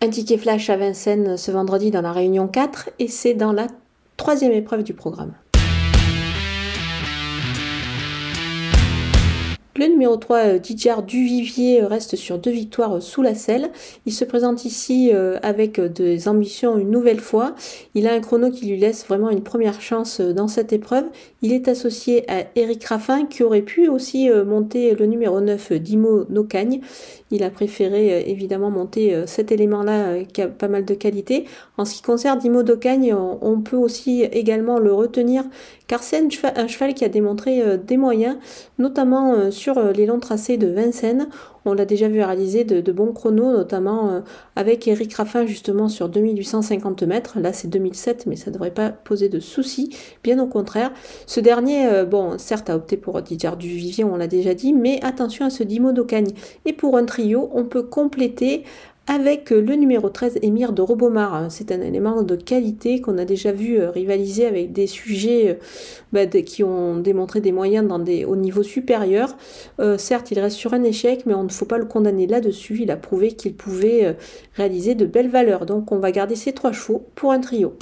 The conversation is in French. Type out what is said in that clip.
Un ticket flash à Vincennes ce vendredi dans la Réunion 4 et c'est dans la troisième épreuve du programme. Le numéro 3, euh, Didier Duvivier, euh, reste sur deux victoires euh, sous la selle. Il se présente ici avec des ambitions une nouvelle fois. Il a un chrono qui lui laisse vraiment une première chance dans cette épreuve. Il est associé à Eric Raffin qui aurait pu aussi monter le numéro 9, Dimo Nocagne. Il a préféré évidemment monter cet élément-là qui a pas mal de qualité. En ce qui concerne Dimo Nocagne, on peut aussi également le retenir car c'est un cheval qui a démontré des moyens, notamment sur euh, les longs tracés de Vincennes. On l'a déjà vu réaliser de, bons chronos, notamment euh, avec Eric Raffin justement sur 2850 mètres. Là c'est 2007, mais ça ne devrait pas poser de soucis, bien au contraire. Ce dernier, euh, bon, certes a opté pour Didier Duvivier, on l'a déjà dit, mais attention à ce Dimo d'Ocagne. Et pour un trio, on peut compléter avec le numéro 13, Émir de Robomar. C'est un élément de qualité qu'on a déjà vu euh, rivaliser avec des sujets euh, bah, qui ont démontré des moyens dans des, au niveau supérieur. Euh, certes, il reste sur un échec, mais on ne faut pas le condamner là-dessus. Il a prouvé qu'il pouvait réaliser de belles valeurs. Donc on va garder ces trois chevaux pour un trio.